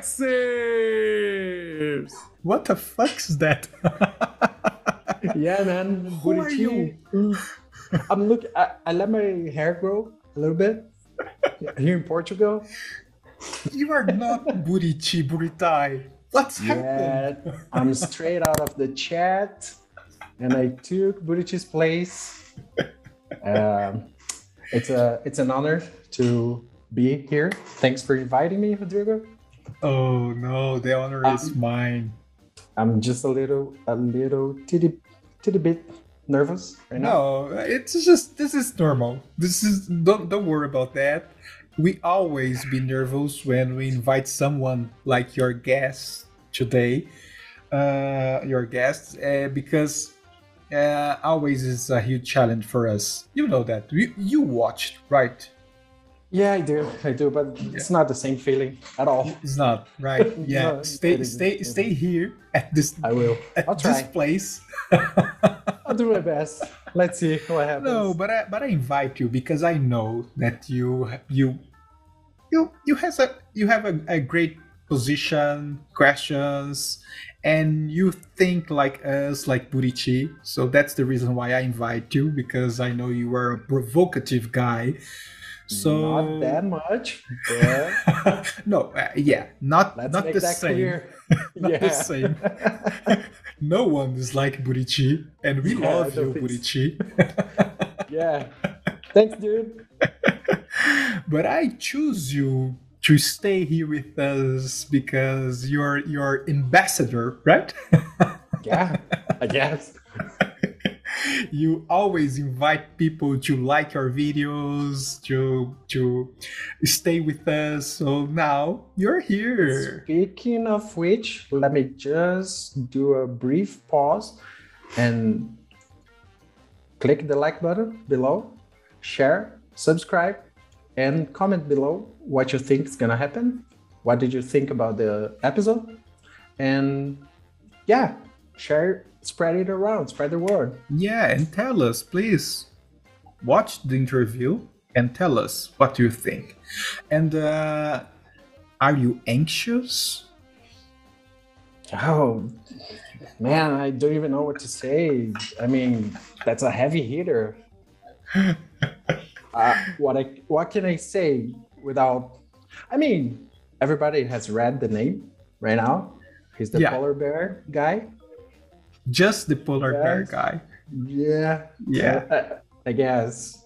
Johnny What the fuck's that? yeah, man. Who are you? I'm look. I, I let my hair grow a little bit here in Portugal. You are not Burichi Buritai. What's Yeah, happened? I'm straight out of the chat, and I took Burichi's place. Um, it's a it's an honor to be here. Thanks for inviting me, Rodrigo. Oh no, the honor is Um, mine. I'm just a little a little titty titty bit nervous right now. No, it's just this is normal. This is don't don't worry about that. We always be nervous when we invite someone like your guest today, uh, your guest, uh, because uh, always is a huge challenge for us. You know that. You, you watched, right? Yeah, I do, I do, but it's not the same feeling at all. It's not right. Yeah, No, stay stay stay here at this I will. at I'll this try. place. I'll do my best. Let's see what happens. No, but I but I invite you because I know that you you you you has a you have a, a great position, questions, and you think like us, like Burichi. So that's the reason why I invite you because I know you are a provocative guy. So not that much. No, uh, yeah, not let's not the that same. Not the same. no one is like Burichi, and we Yeah, love you, don't think so. Burichi. yeah. Thanks, dude. but I choose you to stay here with us because you're your ambassador, right? Yeah, I guess. You always invite people to like your videos, to to stay with us. So now you're here. Speaking of which, let me just do a brief pause and click the like button below, share, subscribe, and comment below what you think is gonna happen. What did you think about the episode? And yeah, share, spread it around, spread the word. Yeah, and tell us, please. Watch the interview and tell us what you think. And uh, are you anxious? Oh man, I don't even know what to say. I mean, that's a heavy hitter. uh, what I what can I say without? I mean, everybody has read the name right now. He's the Yeah. polar bear guy. Just the polar bear guy. Yeah, Yeah. I, I guess.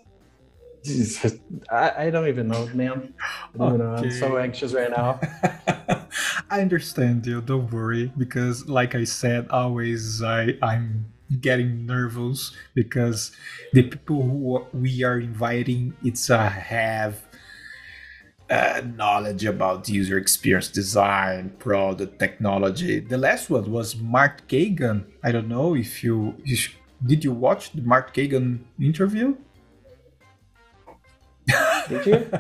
Jesus, I, I don't even know, man. I don't even know. I'm so anxious right now. I understand you. Don't worry, because like I said, always I I'm getting nervous because the people who we are inviting it's a have uh, knowledge about user experience design, product technology. The last one was Mark Cagan. I don't know if you, you sh- did you watch the Mark Cagan interview. Did you?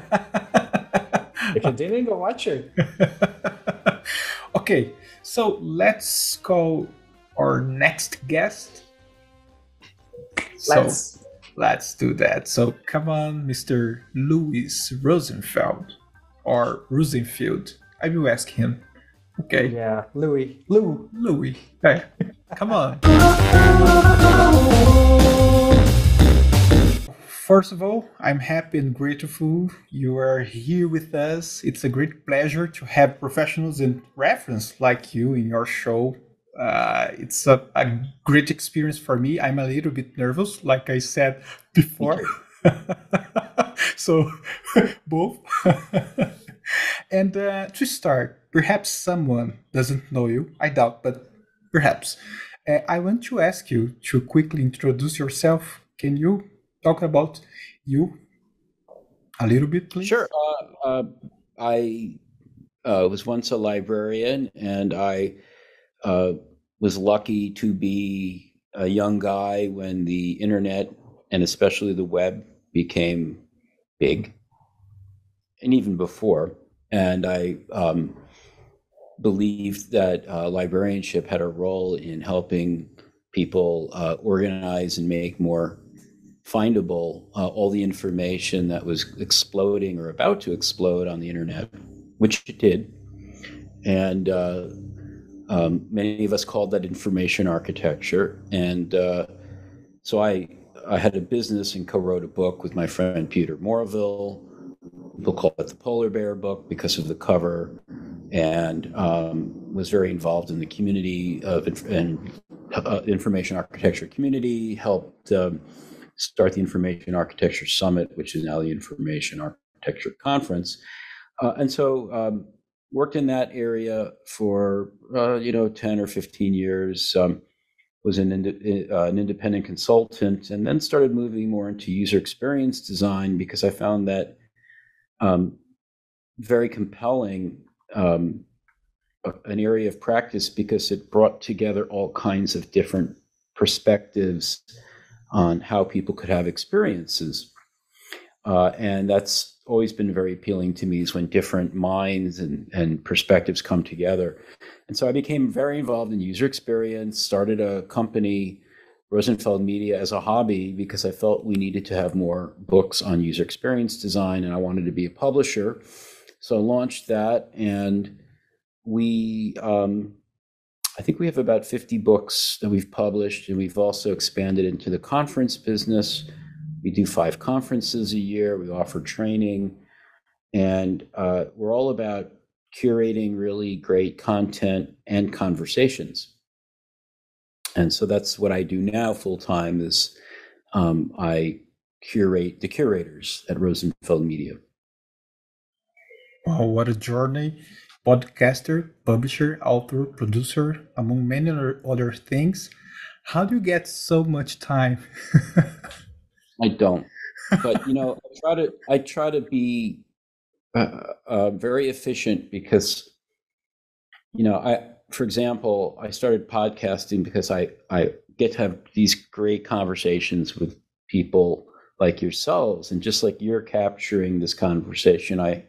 if you didn't, go watch it. okay, so let's call our next guest. So Let's. do that. So come on, Mr. Louis Rosenfeld or Rosenfield. I will ask him. Okay, Yeah, Louis. Lou. Louis. Hey, come on. First of all, I'm happy and grateful you are here with us. It's a great pleasure to have professionals and reference like you in your show. Uh, it's a, a great experience for me. I'm a little bit nervous, like I said before. so, both. and uh, to start, perhaps someone doesn't know you. I doubt, but perhaps. Uh, I want to ask you to quickly introduce yourself. Can you talk about you a little bit, please? Sure. Uh, uh, I uh, was once a librarian, and I uh, was lucky to be a young guy when the internet and especially the web became big, and even before. And I um, believed that uh, librarianship had a role in helping people uh, organize and make more findable uh, all the information that was exploding or about to explode on the internet. which it did. And uh, um, many of us called that information architecture. And uh, so I, I had a business and co wrote a book with my friend Peter Morville. People call it the Polar Bear book because of the cover, and um, was very involved in the community of and uh, information architecture community. Helped um, start the Information Architecture Summit, which is now the Information Architecture Conference. Uh, and so um, worked in that area for uh, you know 10 or 15 years um, was an, ind- uh, an independent consultant and then started moving more into user experience design because i found that um, very compelling um, an area of practice because it brought together all kinds of different perspectives on how people could have experiences. Uh, and that's always been very appealing to me is when different minds and, and perspectives come together. And so I became very involved in user experience, started a company, Rosenfeld Media, as a hobby because I felt we needed to have more books on user experience design and I wanted to be a publisher. So I launched that and we um, I think we have about 50 books that we've published, and we've also expanded into the conference business. We do five conferences a year, we offer training, and uh, we're all about curating really great content and conversations. And so that's what I do now full time is um, I curate the curators at Rosenfeld Media. Wow, what a journey podcaster, publisher, author, producer, among many other things. How do you get so much time? I don't, but you know, I try to I try to be uh, uh, very efficient because you know I, for example, I started podcasting because I I get to have these great conversations with people like yourselves, and just like you're capturing this conversation, I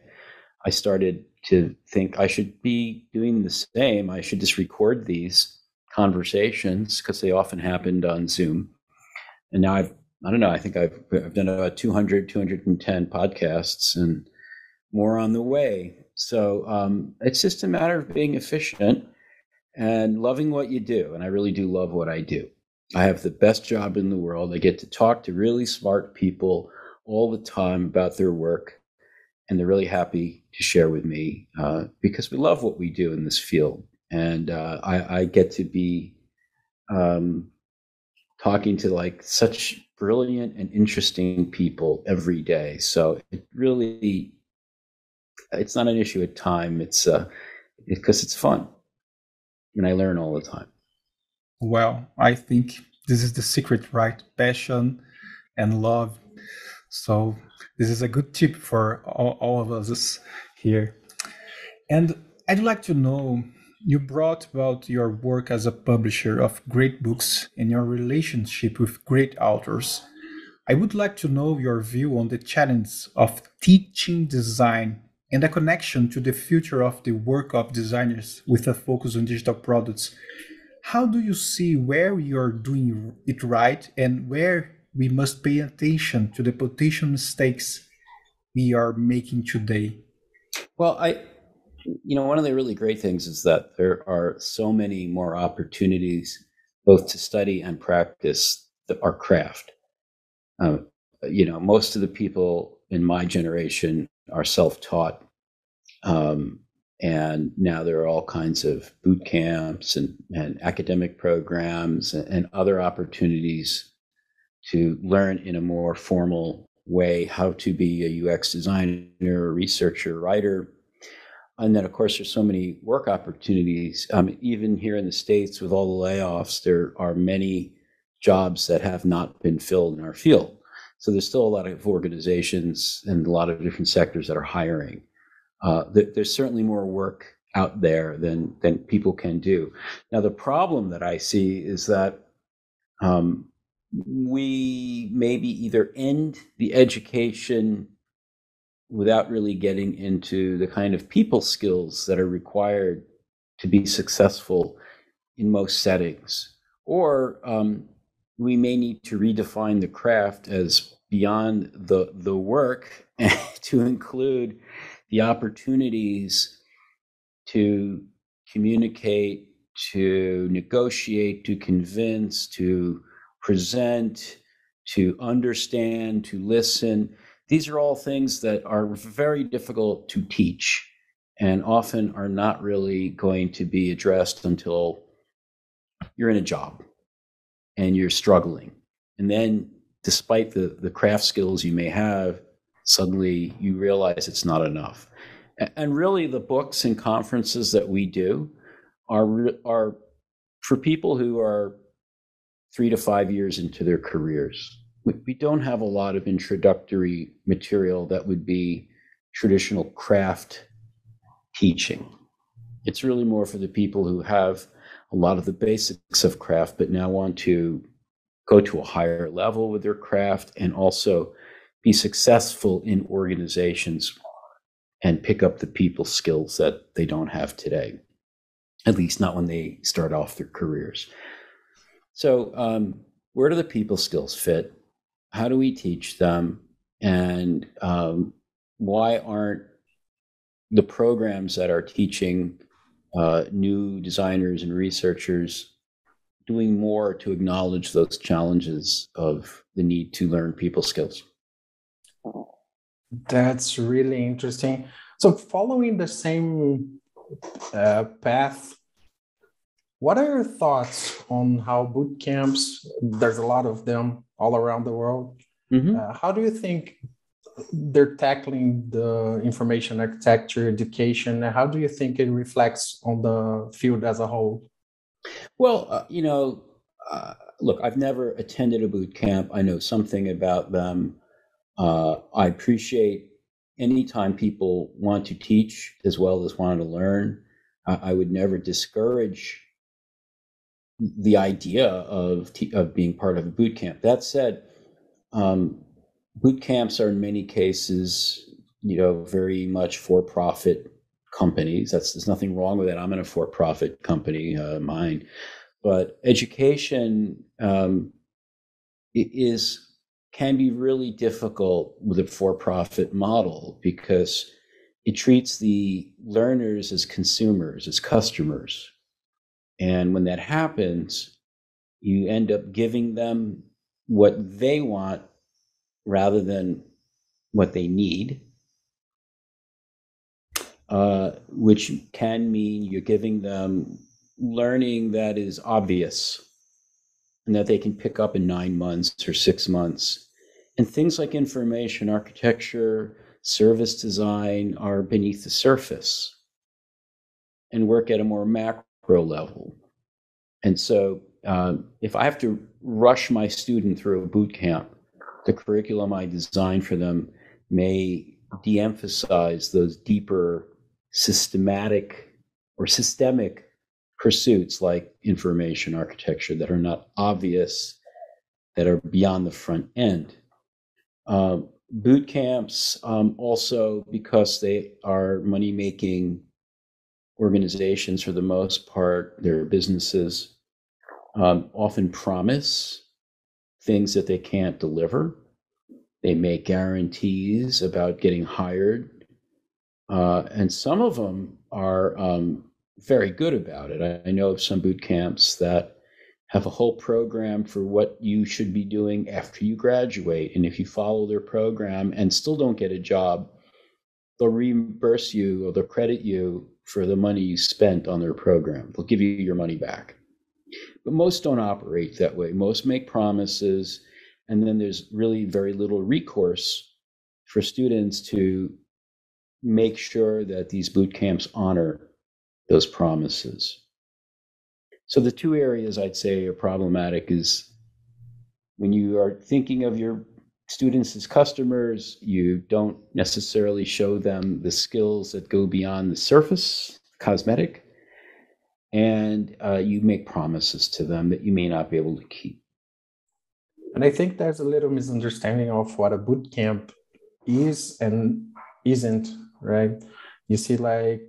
I started to think I should be doing the same. I should just record these conversations because they often happened on Zoom. And now I've, I don't know, I think I've, I've done about 200, 210 podcasts and more on the way. So um, it's just a matter of being efficient and loving what you do. And I really do love what I do. I have the best job in the world. I get to talk to really smart people all the time about their work and they're really happy to share with me uh, because we love what we do in this field, and uh, I, I, get to be um, talking to like such brilliant and interesting people every day. So it really, it's not an issue at time. It's uh, because it's fun, and I learn all the time. Well, I think this is the secret, right? Passion and love. So this is a good tip for all, all of us here. And I'd like to know you brought about your work as a publisher of great books and your relationship with great authors. I would like to know your view on the challenge of teaching design and the connection to the future of the work of designers with a focus on digital products. How do you see where you are doing it right and where we must pay attention to the potential mistakes we are making today? Well, I, you know, one of the really great things is that there are so many more opportunities both to study and practice our craft. Um, you know, most of the people in my generation are self-taught, um, and now there are all kinds of boot camps and, and academic programs and, and other opportunities to learn in a more formal way how to be a UX designer, researcher, writer. And then, of course, there's so many work opportunities. Um, even here in the States, with all the layoffs, there are many jobs that have not been filled in our field. So there's still a lot of organizations and a lot of different sectors that are hiring. Uh, there's certainly more work out there than than people can do. Now, the problem that I see is that um, we maybe either end the education without really getting into the kind of people skills that are required to be successful in most settings, or um, we may need to redefine the craft as beyond the the work to include the opportunities to communicate, to negotiate, to convince, to present, to understand, to listen. These are all things that are very difficult to teach and often are not really going to be addressed until you're in a job and you're struggling. And then, despite the, the craft skills you may have, suddenly you realize it's not enough. And really, the books and conferences that we do are, are for people who are three to five years into their careers. We don't have a lot of introductory material that would be traditional craft teaching. It's really more for the people who have a lot of the basics of craft, but now want to go to a higher level with their craft and also be successful in organizations and pick up the people skills that they don't have today, at least not when they start off their careers. So, um, where do the people skills fit? How do we teach them? And um, why aren't the programs that are teaching uh, new designers and researchers doing more to acknowledge those challenges of the need to learn people skills. That's really interesting. So, following the same uh, path, what are your thoughts on how boot camps? There's a lot of them all around the world. Mm-hmm. Uh, how do you think they're tackling the information architecture education? And how do you think it reflects on the field as a whole? Well uh, you know uh, look i've never attended a boot camp. I know something about them. Uh, i appreciate anytime people want to teach as well as want to learn. I, I would never discourage the idea of, of being part of a boot camp that said um, boot camps are in many cases, you know, very much for-profit companies. That's there's nothing wrong with that. I'm in a for-profit company, uh, mine, but education um, is can be really difficult with a for-profit model because it treats the learners as consumers, as customers, and when that happens, you end up giving them what they want rather than what they need, uh, which can mean you're giving them learning that is obvious and that they can pick up in nine months or six months. And things like information architecture, service design are beneath the surface and work at a more macro level. And so, uh, if I have to rush my student through a boot camp, the curriculum I design for them may de emphasize those deeper systematic or systemic pursuits like information architecture that are not obvious, that are beyond the front end. Uh, boot camps, um, also because they are money making organizations for the most part, their businesses um, often promise things that they can't deliver. They make guarantees about getting hired. Uh, and some of them are um, very good about it. I, I know of some boot camps that have a whole program for what you should be doing after you graduate. And if you follow their program and still don't get a job, they'll reimburse you or they'll credit you for the money you spent on their program. They'll give you your money back. But most don't operate that way. Most make promises, and then there's really very little recourse for students to make sure that these boot camps honor those promises. So the two areas I'd say are problematic is when you are thinking of your students as customers, you don't necessarily show them the skills that go beyond the surface, cosmetic, and uh, you make promises to them that you may not be able to keep. And I think there's a little misunderstanding of what a boot camp is and isn't, right? You see, like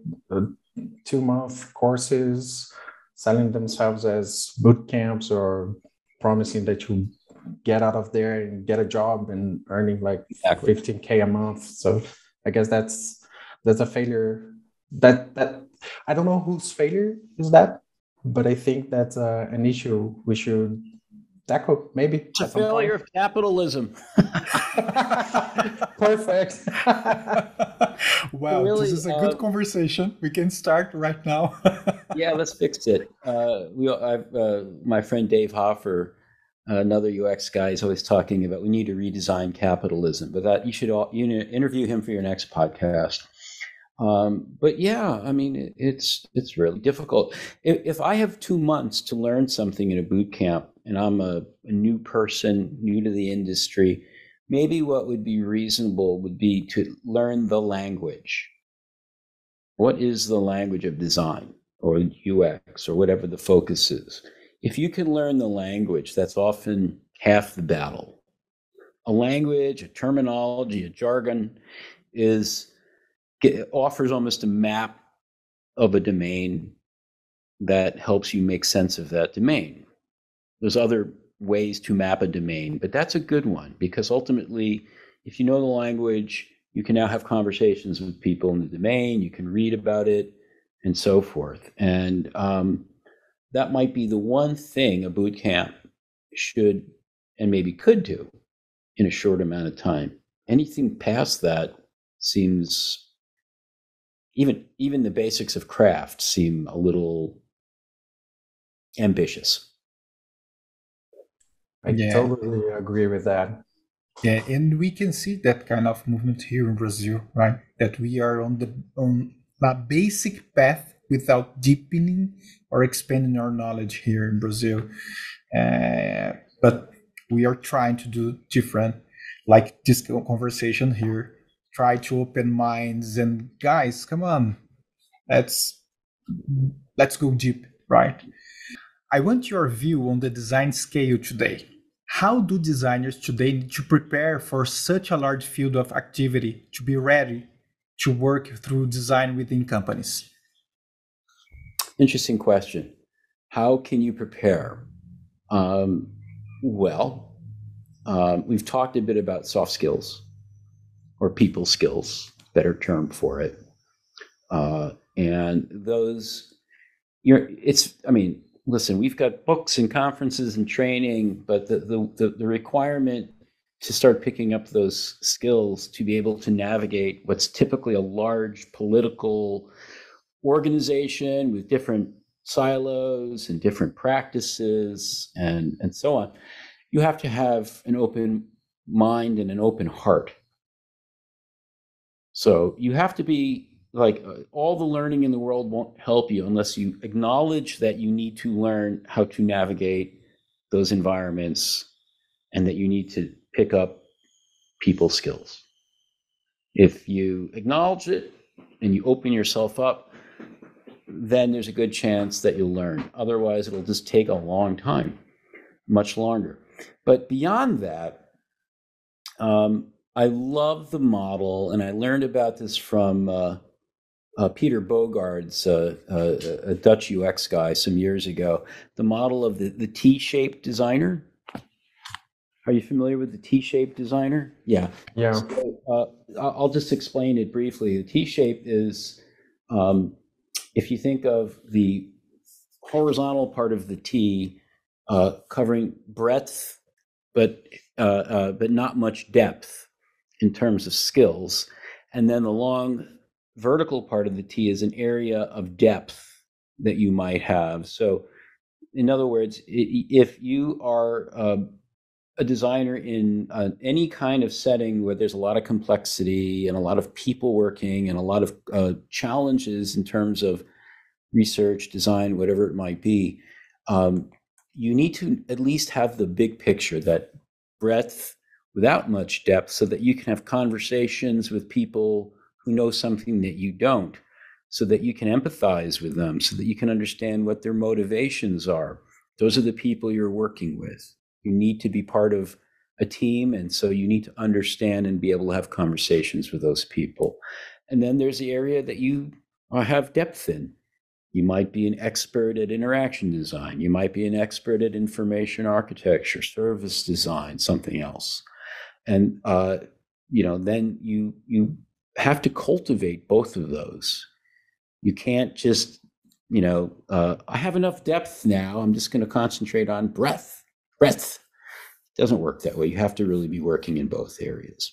two month courses selling themselves as boot camps or promising that you get out of there and get a job and earning like exactly. 15k a month so i guess that's that's a failure. That that I don't know whose failure is that, but I think that's uh, an issue we should tackle maybe. It's a failure of capitalism. Perfect. wow really, this is a good uh, conversation. We can start right now. yeah, let's fix it. Uh, we, I've, uh, my friend Dave Hoffer, another UX guy, is always talking about we need to redesign capitalism. But that you should all, you know, interview him for your next podcast. Um, but yeah, I mean, it's it's really difficult. If, if, I have two months to learn something in a boot camp, and I'm a, a new person, new to the industry, maybe what would be reasonable would be to learn the language. What is the language of design or UX or whatever the focus is? If you can learn the language, that's often half the battle. A language, a terminology, a jargon is offers almost a map of a domain that helps you make sense of that domain. There's other ways to map a domain, but that's a good one because ultimately, if you know the language, you can now have conversations with people in the domain, you can read about it, and so forth. And um, that might be the one thing a boot camp should and maybe could do in a short amount of time. Anything past that seems even even the basics of craft seem a little ambitious. I yeah. totally agree with that. Yeah, and we can see that kind of movement here in Brazil, right? That we are on the on a basic path without deepening or expanding our knowledge here in Brazil. Uh, but we are trying to do different, like this conversation here. Try to open minds and guys come on. Let's let's go deep right? I want your view on the design scale today. How do designers today need to prepare for such a large field of activity to be ready to work through design within companies interesting question how can you prepare um, well um, we've talked a bit about soft skills or people skills, better term for it. Uh, and those, you're, it's, I mean, listen, we've got books and conferences and training, but the, the, the, the requirement to start picking up those skills to be able to navigate what's typically a large political organization with different silos and different practices and, and so on, you have to have an open mind and an open heart so you have to be like uh, all the learning in the world won't help you unless you acknowledge that you need to learn how to navigate those environments and that you need to pick up people skills. If you acknowledge it and you open yourself up, then there's a good chance that you'll learn. Otherwise, it'll just take a long time, much longer. But beyond that, um, I love the model, and I learned about this from uh, uh, Peter Boersma's, uh, uh, a Dutch UX guy, some years ago. The model of the, the T-shaped designer. Are you familiar with the T-shaped designer? Yeah. Yeah. So, uh, I'll just explain it briefly. The T-shape is, um, if you think of the horizontal part of the T uh, covering breadth, but but not much depth in terms of skills. And then the long vertical part of the T is an area of depth that you might have. So, in other words, if you are uh, a designer in uh, any kind of setting where there's a lot of complexity and a lot of people working and a lot of uh, challenges in terms of research, design, whatever it might be, um, you need to at least have the big picture that breadth without much depth so that you can have conversations with people who know something that you don't, so that you can empathize with them, so that you can understand what their motivations are. Those are the people you're working with. You need to be part of a team, and so you need to understand and be able to have conversations with those people. And then there's the area that you uh, have depth in. You might be an expert at interaction design. You might be an expert at information architecture, service design, something else and uh, you know then you you have to cultivate both of those. You can't just, you know, uh, I have enough depth now. I'm just going to concentrate on breadth. Breadth it doesn't work that way. You have to really be working in both areas.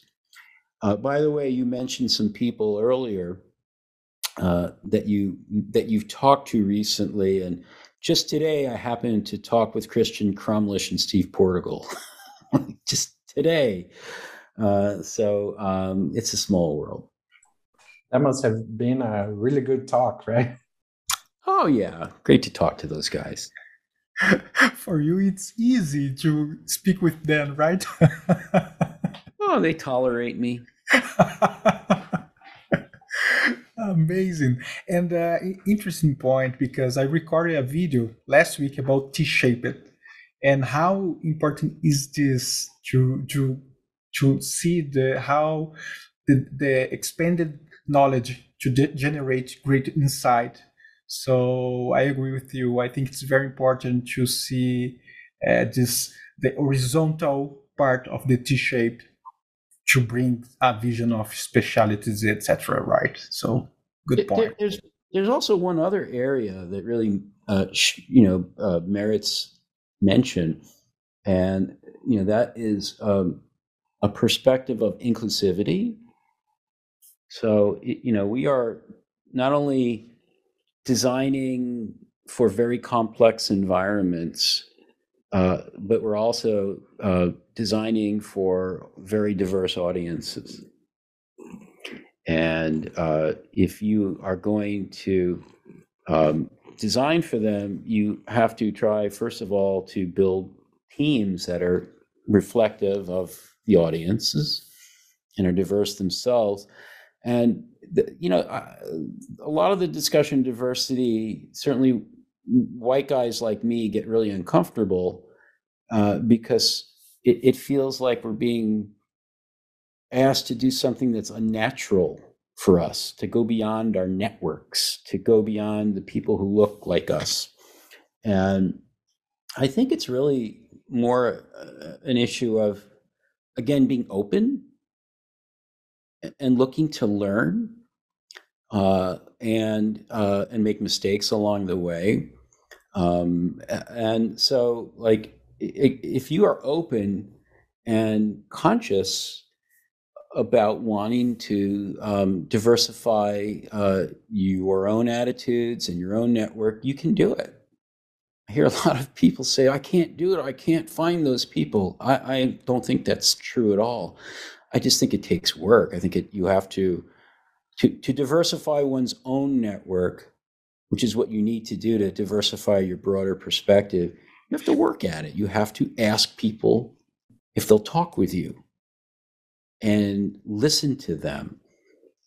Uh, by the way, you mentioned some people earlier uh, that you that you've talked to recently, and just today I happened to talk with Christian Crumlish and Steve Portigal. just today, uh, so um, it's a small world. That must have been a really good talk, right? Oh yeah, great to talk to those guys. For you, it's easy to speak with them, right? oh, they tolerate me. Amazing. And uh, interesting point because I recorded a video last week about T-shaped and how important is this to to to see the how the, the expanded knowledge to de- generate great insight. So I agree with you. I think it's very important to see uh, this the horizontal part of the T-shaped to bring a vision of specialities, etc. Right. So good point. There's there's also one other area that really uh, you know uh, merits mention, and you know that is um, a perspective of inclusivity. So you know we are not only designing for very complex environments uh, but we're also uh, designing for very diverse audiences. And uh, if you are going to um, design for them, you have to try, first of all, to build teams that are reflective of the audiences and are diverse themselves. And, the, you know, a lot of the discussion diversity certainly white guys like me get really uncomfortable uh, because it, it feels like we're being asked to do something that's unnatural for us, to go beyond our networks, to go beyond the people who look like us. And I think it's really more uh, an issue of, again, being open and looking to learn uh, and uh, and make mistakes along the way. Um, and so, like, if you are open and conscious about wanting to um, diversify uh, your own attitudes and your own network, you can do it. I hear a lot of people say, I can't do it. I can't find those people. I, I don't think that's true at all. I just think it takes work. I think it, you have to, to, to diversify one's own network which is what you need to do to diversify your broader perspective, you have to work at it. You have to ask people if they'll talk with you and listen to them.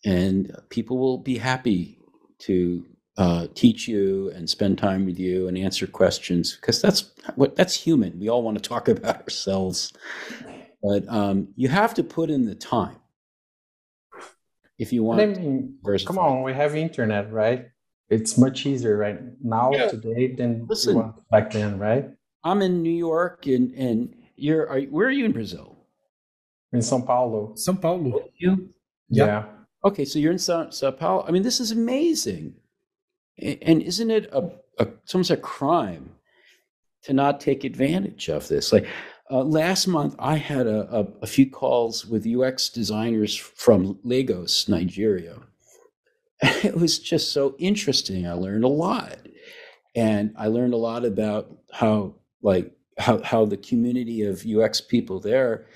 And people will be happy to uh, teach you and spend time with you and answer questions because that's what that's human. We all want to talk about ourselves, but um, you have to put in the time if you want. I mean, come on, we have internet, right? it's much easier right now yeah. today than Listen, back then, right? I'm in New York, and and you're are, where are you in Brazil? In São Paulo. São Paulo. You? Yeah. yeah. Okay, so you're in Sao, Sao Paulo. I mean, this is amazing, and isn't it a, a it's almost a crime to not take advantage of this? Like uh, last month, I had a, a, a few calls with UX designers from Lagos, Nigeria it was just so interesting. I learned a lot. And I learned a lot about how like how how the community of UX people there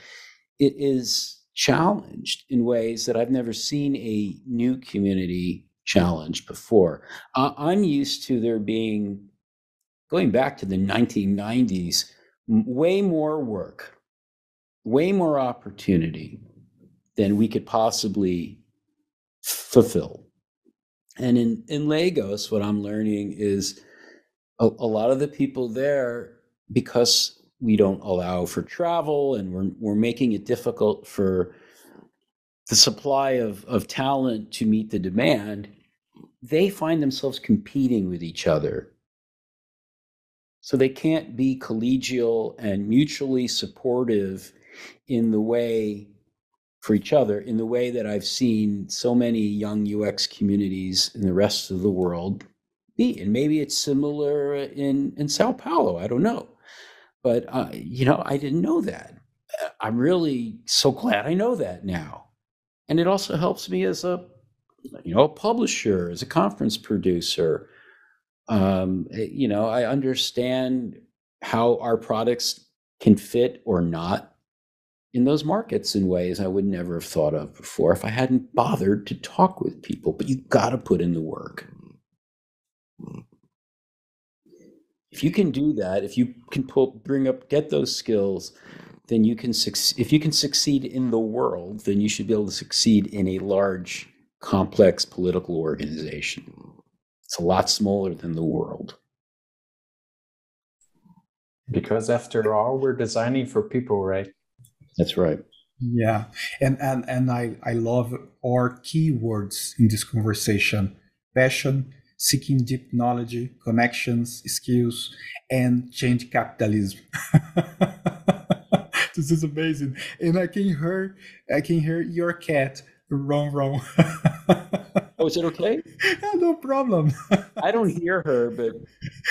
it is challenged in ways that I've never seen a new community challenged before. Uh, I'm used to there being going back to the 1990s way more work, way more opportunity than we could possibly fulfill and in, in Lagos, what I'm learning is a, a lot of the people there, because we don't allow for travel and we're, we're making it difficult for the supply of, of talent to meet the demand, they find themselves competing with each other. So they can't be collegial and mutually supportive in the way for each other in the way that I've seen so many young UX communities in the rest of the world be. And maybe it's similar in, in Sao Paulo. I don't know. But, uh, you know, I didn't know that. I'm really so glad I know that now. And it also helps me as a, you know, a publisher, as a conference producer. Um, eh, you know, I understand how our products can fit or not in those markets in ways I would never have thought of before if I hadn't bothered to talk with people. But you got to put in the work. If you can do that, if you can pull, bring up, get those skills, then you can succeed. If you can succeed in the world, then you should be able to succeed in a large, complex political organization. It's a lot smaller than the world. Because after all, we're designing for people, right? That's right. Yeah, and and and I I love our keywords in this conversation: passion, seeking deep knowledge, connections, skills, and change capitalism. this is amazing, and I can hear I can hear your cat wrong wrong. Oh, is it okay? yeah, no problem. I don't hear her, but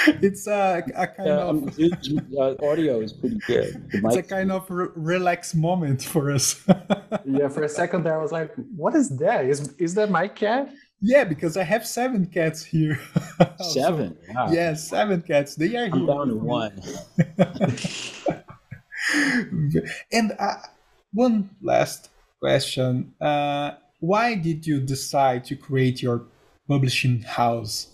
it's a, a kind uh, of um, uh, audio is pretty good. It's a mic- kind of re- relax moment for us. Yeah, for a second there, I was like, "What is that? Is is that my cat?" yeah, because I have seven cats here. So, seven. Wow. yeah, seven cats. They are I'm here. down to one. and uh, one last question: uh, Why did you decide to create your publishing house?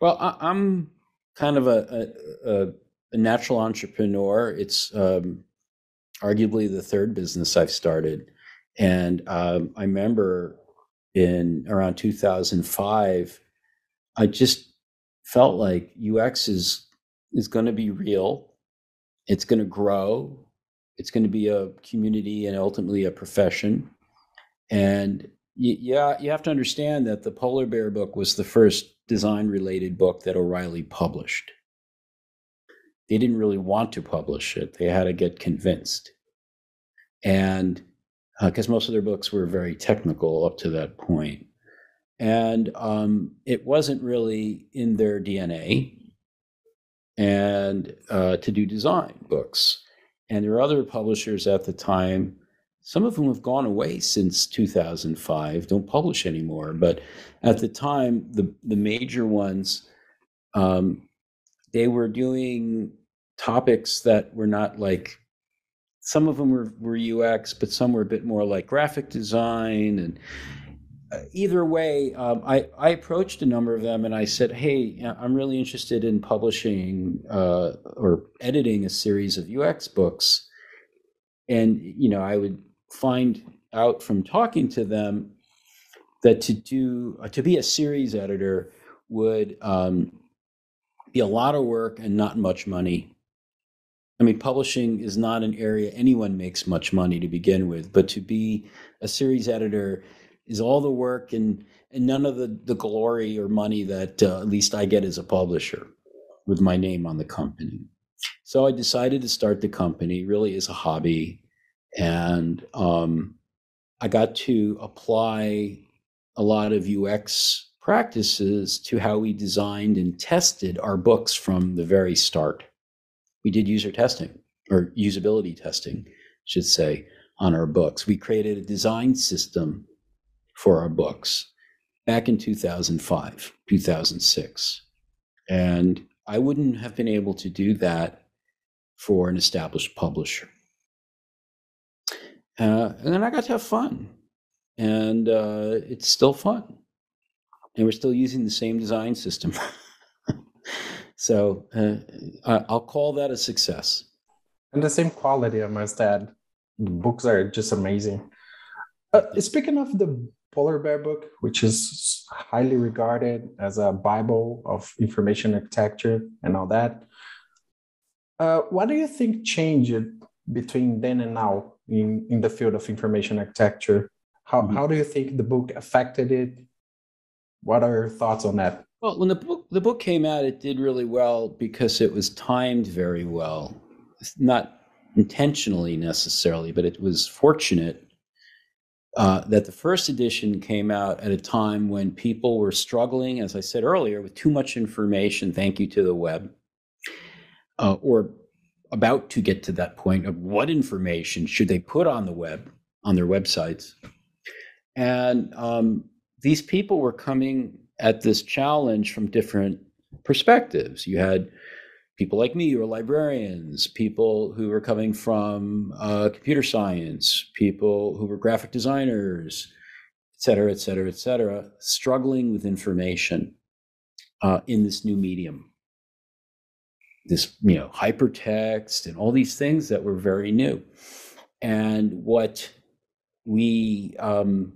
Well, I, I'm kind of a, a, a, a natural entrepreneur. It's um, arguably the third business I've started, and um, I remember in around 2005, I just felt like UX is is going to be real. It's going to grow. It's going to be a community and ultimately a profession. And yeah, you have to understand that the Polar Bear book was the first design related book that O'Reilly published. They didn't really want to publish it, they had to get convinced. And because most of their books were very technical up to that point. And um, it wasn't really in their DNA and uh, to do design books. And there were other publishers at the time. Some of them have gone away since 2005, don't publish anymore. But at the time, the, the major ones, um, they were doing topics that were not like, some of them were, were UX, but some were a bit more like graphic design. And uh, either way, um, I, I approached a number of them and I said, Hey, I'm really interested in publishing uh, or editing a series of UX books. And, you know, I would find out from talking to them that to do, uh, to be a series editor would um, be a lot of work and not much money. I mean, publishing is not an area anyone makes much money to begin with, but to be a series editor is all the work and and none of the the glory or money that uh, at least I get as a publisher with my name on the company. So I decided to start the company really as a hobby, and um, I got to apply a lot of UX practices to how we designed and tested our books from the very start. We did user testing or usability testing, I should say, on our books. We created a design system for our books back in 2005, 2006. And I wouldn't have been able to do that for an established publisher. Uh, and then I got to have fun. And uh, it's still fun. And we're still using the same design system. so uh, I'll call that a success. And the same quality, I must add. The books are just amazing. Uh, speaking of the Polar Bear book, which is highly regarded as a Bible of information architecture and all that, uh, what do you think changed between then and now in, in the field of information architecture? How, Mhm. how do you think the book affected it? What are your thoughts on that? Well, when the book the book came out, it did really well because it was timed very well. It's not intentionally necessarily, but it was fortunate uh, that the first edition came out at a time when people were struggling, as I said earlier, with too much information. Thank you to the web, uh, or about to get to that point of what information should they put on the web on their websites, and um, these people were coming at this challenge from different perspectives. You had people like me who are librarians, people who were coming from uh, computer science, people who were graphic designers, et cetera, et cetera, et cetera, struggling with information uh, in this new medium. This, you know, hypertext and all these things that were very new. And what we um,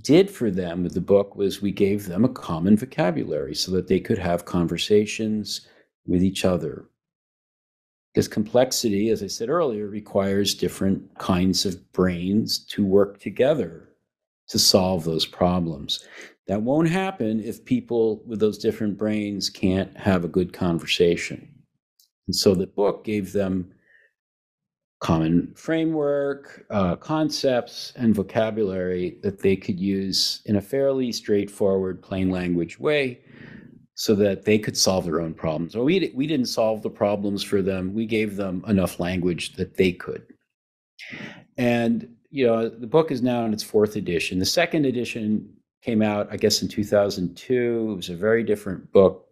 did for them with the book was we gave them a common vocabulary so that they could have conversations with each other. Because complexity, as I said earlier, requires different kinds of brains to work together to solve those problems. That won't happen if people with those different brains can't have a good conversation. And so the book gave them common framework, uh, concepts, and vocabulary that they could use in a fairly straightforward, plain language way so that they could solve their own problems. Or we, we didn't solve the problems for them, we gave them enough language that they could. And, you know, the book is now in its fourth edition. The second edition came out, I guess, in 2002. It was a very different book,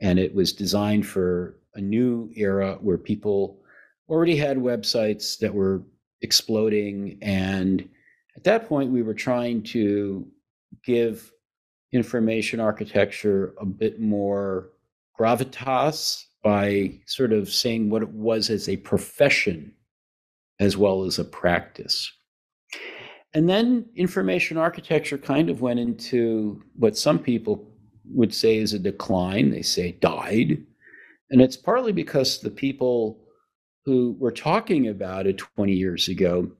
and it was designed for a new era where people already had websites that were exploding. And at that point, we were trying to give information architecture a bit more gravitas by sort of saying what it was as a profession as well as a practice. And then information architecture kind of went into what some people would say is a decline. They say died. And it's partly because the people who were talking about it 20 years ago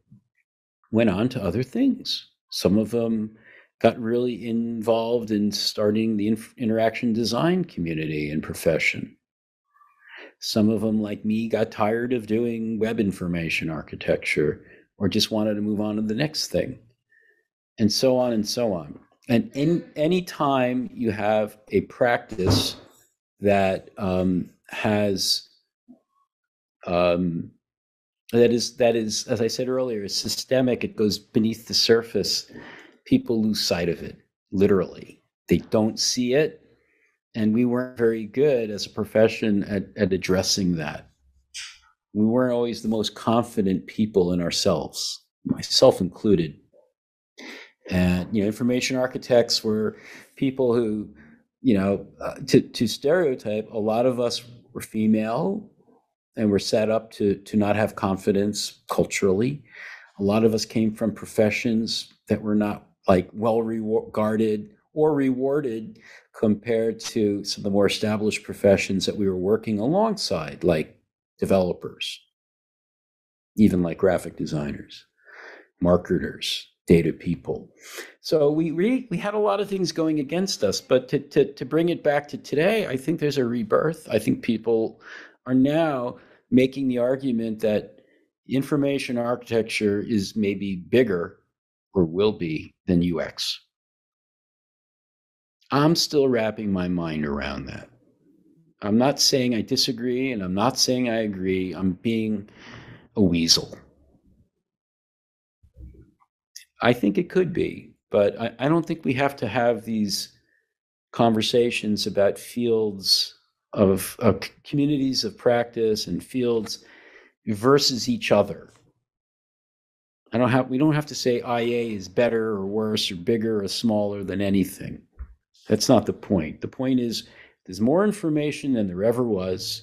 went on to other things. Some of them got really involved in starting the inf- interaction design community and profession. Some of them, like me, got tired of doing web information architecture or just wanted to move on to the next thing, and so on and so on. And in any time you have a practice that um, has um, that is that is, as I said earlier, is systemic. It goes beneath the surface. People lose sight of it. Literally, they don't see it, and we weren't very good as a profession at, at addressing that. We weren't always the most confident people in ourselves, myself included. And you know, information architects were people who, you know, uh, to to stereotype, a lot of us were female and we're set up to to not have confidence culturally. A lot of us came from professions that were not like well regarded or rewarded compared to some of the more established professions that we were working alongside, like developers, even like graphic designers, marketers, data people. So we re- we had a lot of things going against us, but to, to to bring it back to today, I think there's a rebirth. I think people are now making the argument that information architecture is maybe bigger or will be than UX. I'm still wrapping my mind around that. I'm not saying I disagree and I'm not saying I agree. I'm being a weasel. I think it could be, but I, I, don't think we have to have these conversations about fields of, of communities of practice and fields versus each other. I don't have we don't have to say IA is better or worse or bigger or smaller than anything. That's not the point. The point is there's more information than there ever was.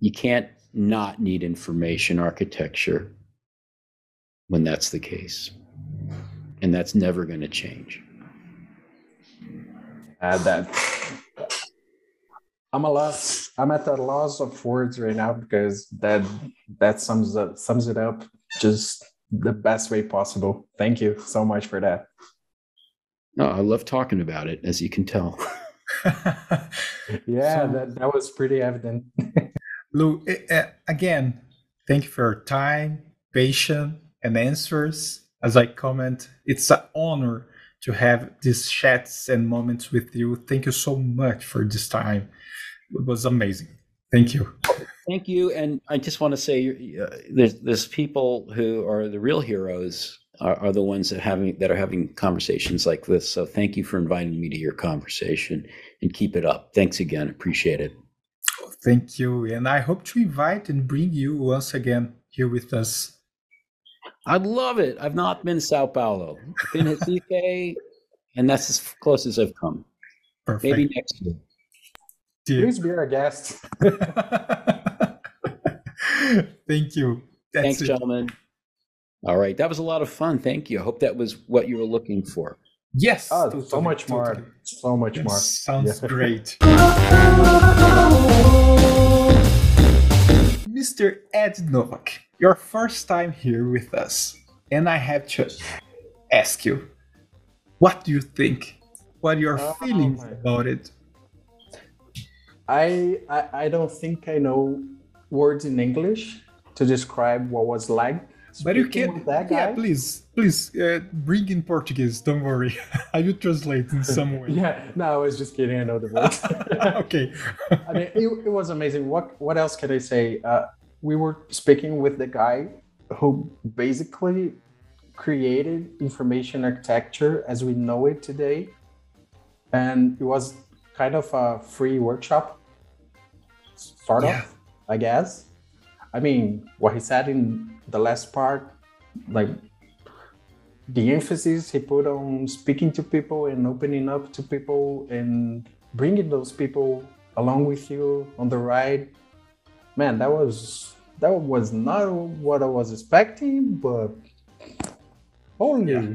You can't not need information architecture when that's the case. And that's never going to change. Add that I'm a loss. I'm at the loss of words right now because that that sums up sums it up just the best way possible. Thank you so much for that. No, I love talking about it, as you can tell. yeah, so, that that was pretty evident. Lou, eh, again, Thank you for your time, patience, and answers. As I comment, it's an honor to have these chats and moments with you. Thank you so much for this time. It was amazing. Thank you. Thank you. And I just want to say, uh, there's there's people who are the real heroes are, are the ones that having that are having conversations like this. So thank you for inviting me to your conversation and keep it up. Thanks again. Appreciate it. Thank you. And I hope to invite and bring you once again here with us. I'd love it. I've not been to Sao Paulo. I've been to Recife, and that's as close as I've come. Perfect. Maybe next year. Please be our guest. Thank you. That's Thanks, it. gentlemen. All right. That was a lot of fun. Thank you. I hope that was what you were looking for. Yes. Oh, totally, so much totally. more. So much yes, more. Sounds yeah. great. Mr. Ed Novak, your first time here with us. And I have to ask you, what do you think? What are your oh, feelings about it? I, I I don't think I know words in English to describe what was like. But you can, yeah, please, please uh, bring in Portuguese. Don't worry, I will translate in some way. yeah, no, I was just kidding. I know the words. okay. I mean, it, it, was amazing. What what else can I say? Uh, we were speaking with the guy who basically created information architecture as we know it today, and it was kind of a free workshop, sort yeah. I guess. I mean, what he said in the last part, like the emphasis he put on speaking to people and opening up to people and bringing those people along with you on the ride. Man, that was that was not what I was expecting, but holy yeah.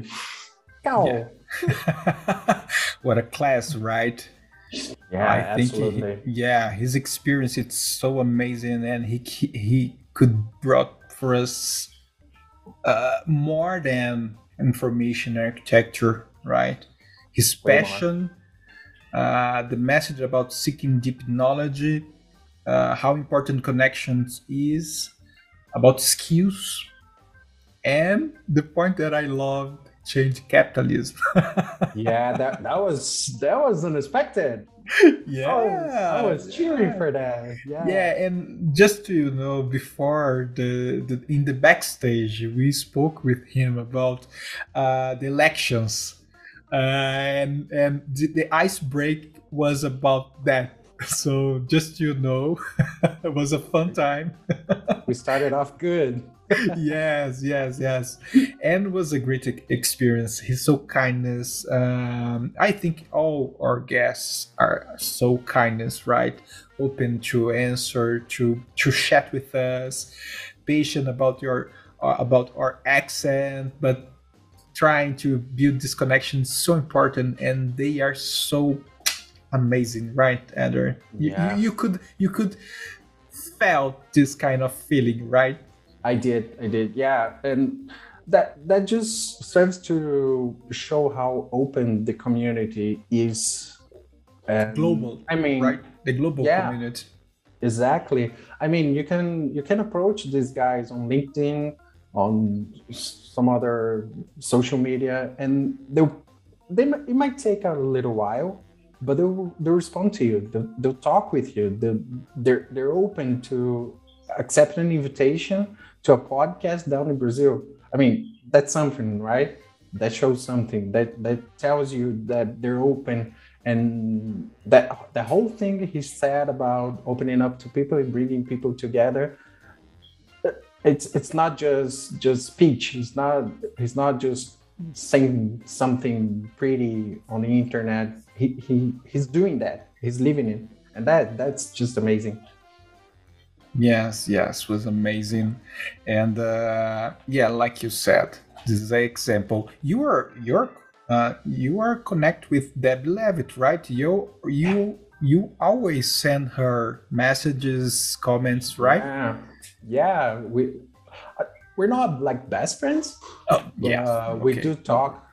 cow! Yeah. what a class, right? Yeah, I think absolutely. He, yeah, his experience it's so amazing, and he he could brought for us uh, more than information architecture, right? His passion, uh, the message about seeking deep knowledge, uh, how important connections is, about skills, and the point that I loved change capitalism. yeah, that that was that was unexpected. Yeah, I was, I was cheering yeah. for that. Yeah, yeah, and just to you know, before the, the in the backstage, we spoke with him about uh, the elections, uh, and and the, the ice break was about that. So just you know, it was a fun time. we started off good. Yes, yes, yes, and was a great experience. He's so kindness. Um, I think all our guests are so kindness, right? Open to answer, to to chat with us, patient about your uh, about our accent, but trying to build this connection is so important, and they are so amazing, right, Eder? Yeah. You, you, you could you could felt this kind of feeling, right? I did, I did, yeah, and that that just serves to show how open the community is. And, global, I mean, right? The global yeah, community. Exactly. I mean, you can you can approach these guys on LinkedIn, on some other social media, and they they it might take a little while, but they'll they'll respond to you. They'll, they'll talk with you. They'll, they're they're open to accept an invitation to a podcast down in Brazil. I mean, that's something, right? That shows something. That that tells you that they're open and that the whole thing he said about opening up to people and bringing people together it's it's not just just speech he's not he's not just saying something pretty on the internet he, he he's doing that he's living it and that that's just amazing Yes, yes, was amazing, and uh, yeah, like you said, this is an example. You are you're uh, you are connect with Deb Levitt, right? You you you always send her messages, comments, right? Yeah, yeah. We uh, we're not like best friends. Oh, yeah. Uh, we do talk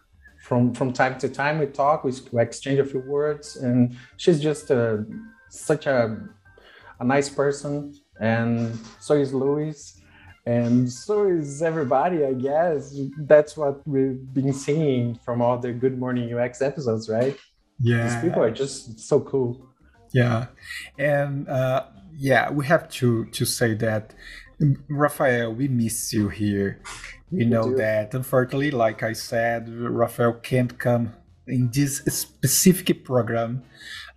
from from time to time. We talk. We, we exchange a few words, and she's just a, such a a nice person and so is Luis. and so is everybody, I guess. That's what we've been seeing from all the Good Morning UX episodes, right? Yeah. These people are just so cool. Yeah, and uh, yeah, we have to to say that Rafael, we miss you here. We know do. that unfortunately, like I said, Rafael can't come in this specific program.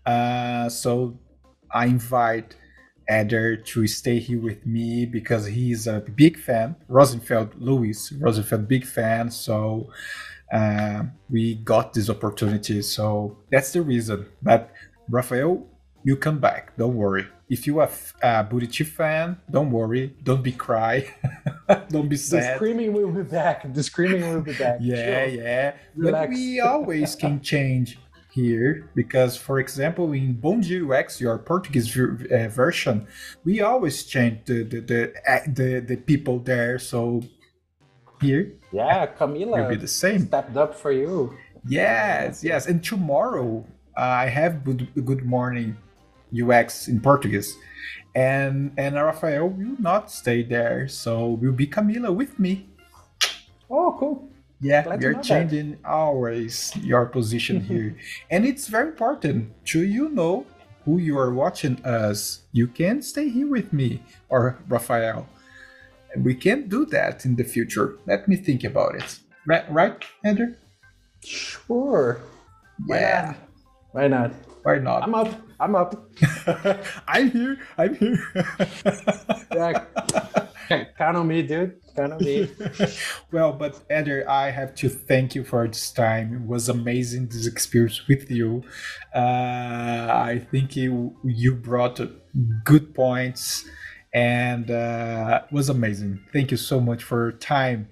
Uh, so I invite Eder to stay here with me because he's a big fan. Rosenfeld, Louis Rosenfeld, big fan. So uh, we got this opportunity. So that's the reason. But Rafael, you come back. Don't worry. If you are a Burichi fan, don't worry. Don't be cry. don't be sad. The screaming will be back. The screaming will be back. Yeah, Chill. yeah. But we always can change here because, for example, in Bom Dia UX, your Portuguese uh, version, we always change the the the, uh, the the people there. So here Yeah, Camila, will be the same. stepped up for you. Yes, yes. And tomorrow I have good good morning UX in Portuguese. And and Rafael will not stay there, so will be Camila with me. Oh, cool. Yeah, Glad we are know that. changing always your position here. and it's very important to you know who you are watching us. You can stay here with me or Rafael. And we can do that in the future. Let me think about it. Right, right Andrew? Sure. Why Yeah. not? Why not? Why not? I'm up. I'm up. I'm here. I'm here. Yeah. Count on me, dude. Count on me. well, but Eder, I have to thank you for this time. It was amazing this experience with you. Uh, I think you you brought good points and uh, it was amazing. Thank you so much for your time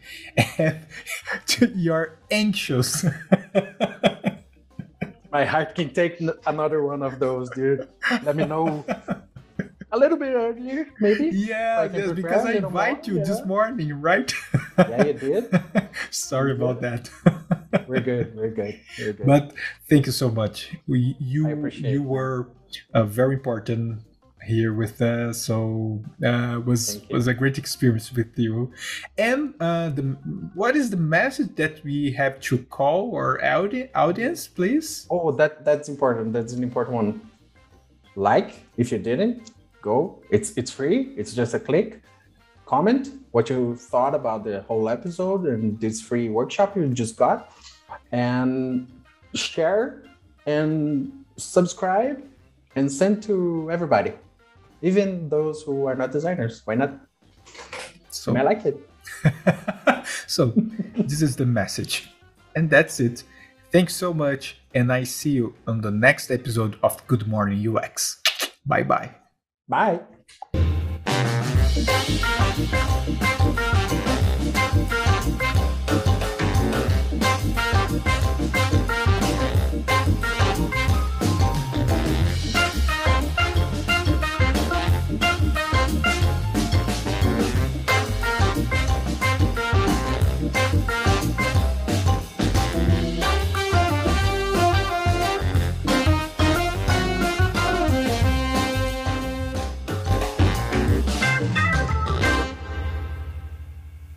and you're anxious. My heart can take n- another one of those, dude. Let me know a little bit earlier, maybe. yeah, I yes, because I invite you this morning, right? Yeah, you did. Sorry about that. We're good. We're good. We're good. but thank you so much we, you appreciate you it. were uh, very important here with us so uh, was was a great experience with you and uh, the what is the message that we have to call our audi- audience please oh, that that's important. That's an important one. Like, if you didn't, go. It's it's free. It's just a click. Comment what you thought about the whole episode and this free workshop you just got, and share and subscribe and send to everybody, even those who are not designers. Why not? so I like it. so this is the message and that's it thanks so much and i see you on the next episode of good morning ux bye bye Bye.